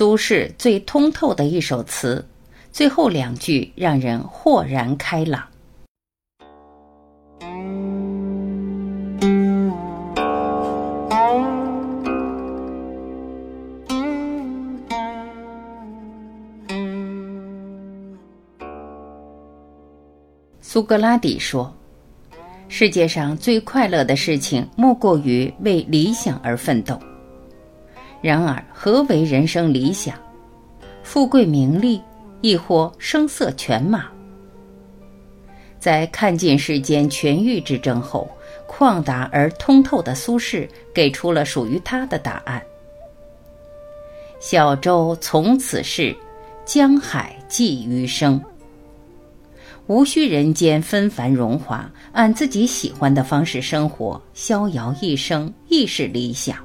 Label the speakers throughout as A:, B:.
A: 苏轼最通透的一首词，最后两句让人豁然开朗。苏格拉底说：“世界上最快乐的事情，莫过于为理想而奋斗。”然而，何为人生理想？富贵名利，亦或声色犬马？在看尽世间权欲之争后，旷达而通透的苏轼给出了属于他的答案：“小舟从此逝，江海寄余生。”无需人间纷繁荣华，按自己喜欢的方式生活，逍遥一生亦是理想。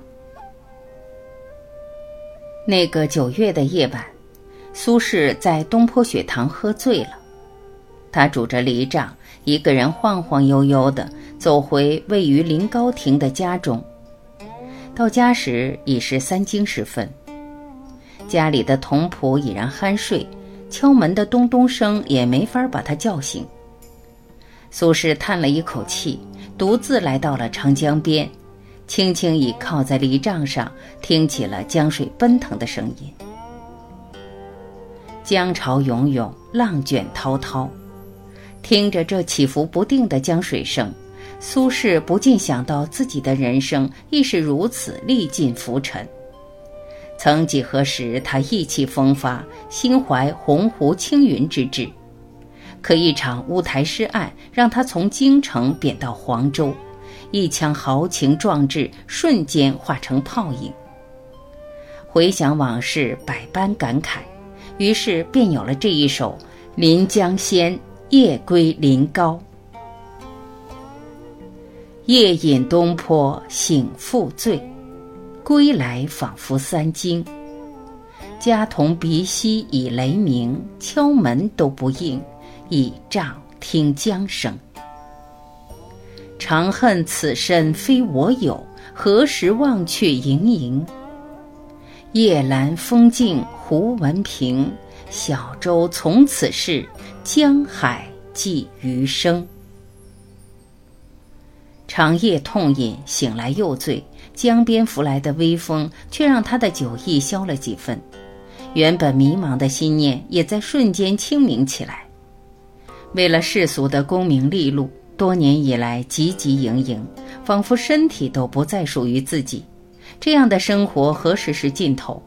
A: 那个九月的夜晚，苏轼在东坡雪堂喝醉了，他拄着犁杖，一个人晃晃悠悠地走回位于临高亭的家中。到家时已是三更时分，家里的童仆已然酣睡。敲门的咚咚声也没法把他叫醒。苏轼叹了一口气，独自来到了长江边，轻轻倚靠在犁杖上，听起了江水奔腾的声音。江潮涌涌，浪卷滔滔，听着这起伏不定的江水声，苏轼不禁想到自己的人生亦是如此历尽浮沉。曾几何时，他意气风发，心怀鸿鹄青云之志。可一场乌台诗案，让他从京城贬到黄州，一腔豪情壮志瞬间化成泡影。回想往事，百般感慨，于是便有了这一首《临江仙·夜归临高》：夜饮东坡，醒复醉。归来仿佛三更，家童鼻息已雷鸣，敲门都不应，倚杖听江声。长恨此身非我有，何时忘却营营？夜阑风静胡文平，小舟从此逝，江海寄余生。长夜痛饮，醒来又醉。江边拂来的微风，却让他的酒意消了几分，原本迷茫的心念也在瞬间清明起来。为了世俗的功名利禄，多年以来汲汲营营，仿佛身体都不再属于自己。这样的生活何时是尽头？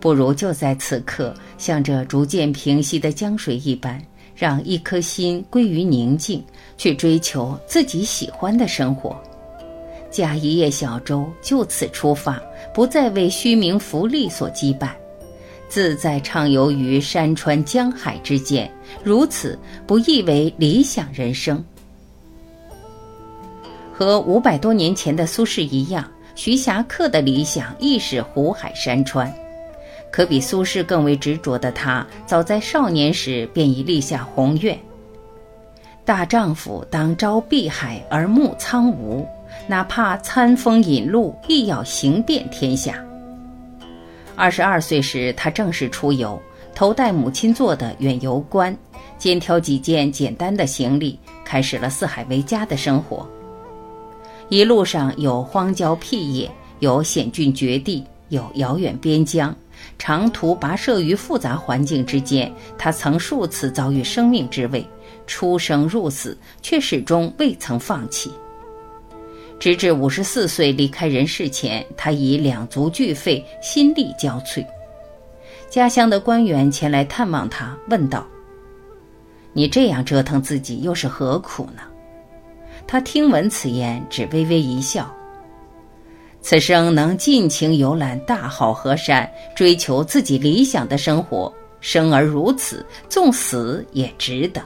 A: 不如就在此刻，像这逐渐平息的江水一般，让一颗心归于宁静，去追求自己喜欢的生活。驾一叶小舟，就此出发，不再为虚名浮利所羁绊，自在畅游于山川江海之间。如此，不亦为理想人生？和五百多年前的苏轼一样，徐霞客的理想亦是湖海山川。可比苏轼更为执着的他，早在少年时便已立下宏愿：大丈夫当朝碧海而暮苍梧。哪怕餐风饮露，亦要行遍天下。二十二岁时，他正式出游，头戴母亲做的远游冠，肩挑几件简单的行李，开始了四海为家的生活。一路上有荒郊僻野，有险峻绝地，有遥远边疆，长途跋涉于复杂环境之间，他曾数次遭遇生命之危，出生入死，却始终未曾放弃。直至五十四岁离开人世前，他已两足俱废，心力交瘁。家乡的官员前来探望他，问道：“你这样折腾自己，又是何苦呢？”他听闻此言，只微微一笑：“此生能尽情游览大好河山，追求自己理想的生活，生而如此，纵死也值得。”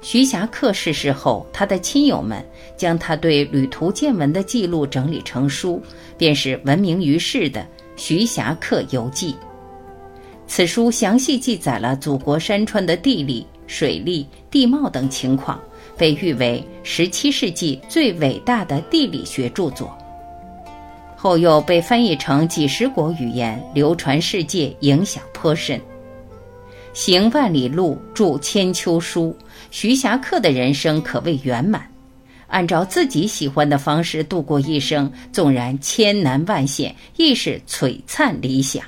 A: 徐霞客逝世后，他的亲友们将他对旅途见闻的记录整理成书，便是闻名于世的《徐霞客游记》。此书详细记载了祖国山川的地理、水利、地貌等情况，被誉为十七世纪最伟大的地理学著作。后又被翻译成几十国语言，流传世界，影响颇深。行万里路，著千秋书，徐霞客的人生可谓圆满。按照自己喜欢的方式度过一生，纵然千难万险，亦是璀璨理想。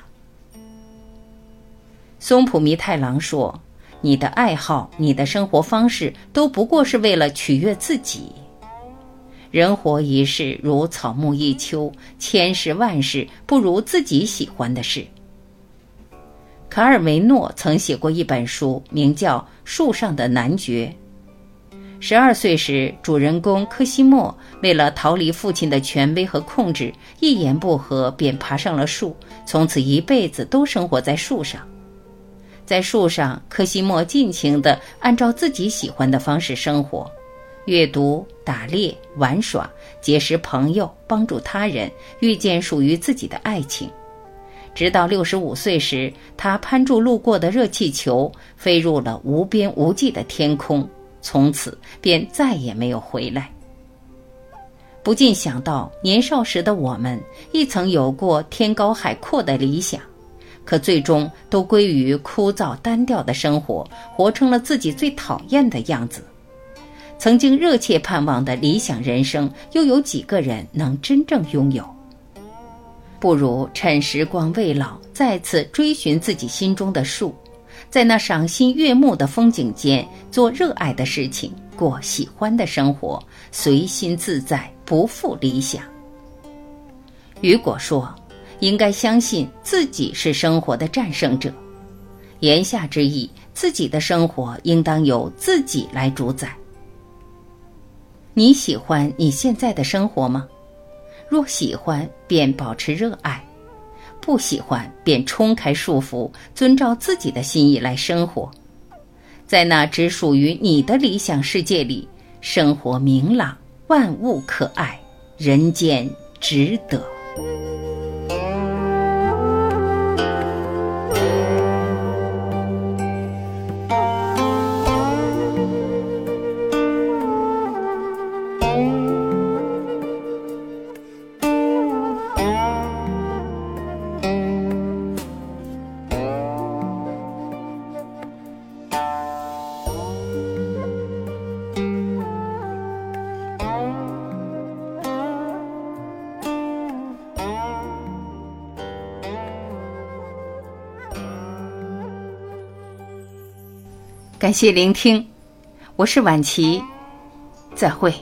A: 松浦弥太郎说：“你的爱好，你的生活方式，都不过是为了取悦自己。人活一世，如草木一秋，千事万事不如自己喜欢的事。”卡尔维诺曾写过一本书，名叫《树上的男爵》。十二岁时，主人公科西莫为了逃离父亲的权威和控制，一言不合便爬上了树，从此一辈子都生活在树上。在树上，科西莫尽情地按照自己喜欢的方式生活，阅读、打猎、玩耍、结识朋友、帮助他人，遇见属于自己的爱情。直到六十五岁时，他攀住路过的热气球，飞入了无边无际的天空。从此便再也没有回来。不禁想到，年少时的我们亦曾有过天高海阔的理想，可最终都归于枯燥单调的生活，活成了自己最讨厌的样子。曾经热切盼望的理想人生，又有几个人能真正拥有？不如趁时光未老，再次追寻自己心中的树。在那赏心悦目的风景间，做热爱的事情，过喜欢的生活，随心自在，不负理想。雨果说：“应该相信自己是生活的战胜者。”言下之意，自己的生活应当由自己来主宰。你喜欢你现在的生活吗？若喜欢，便保持热爱。不喜欢便冲开束缚，遵照自己的心意来生活，在那只属于你的理想世界里，生活明朗，万物可爱，人间值得。感谢聆听，我是晚琪，再会。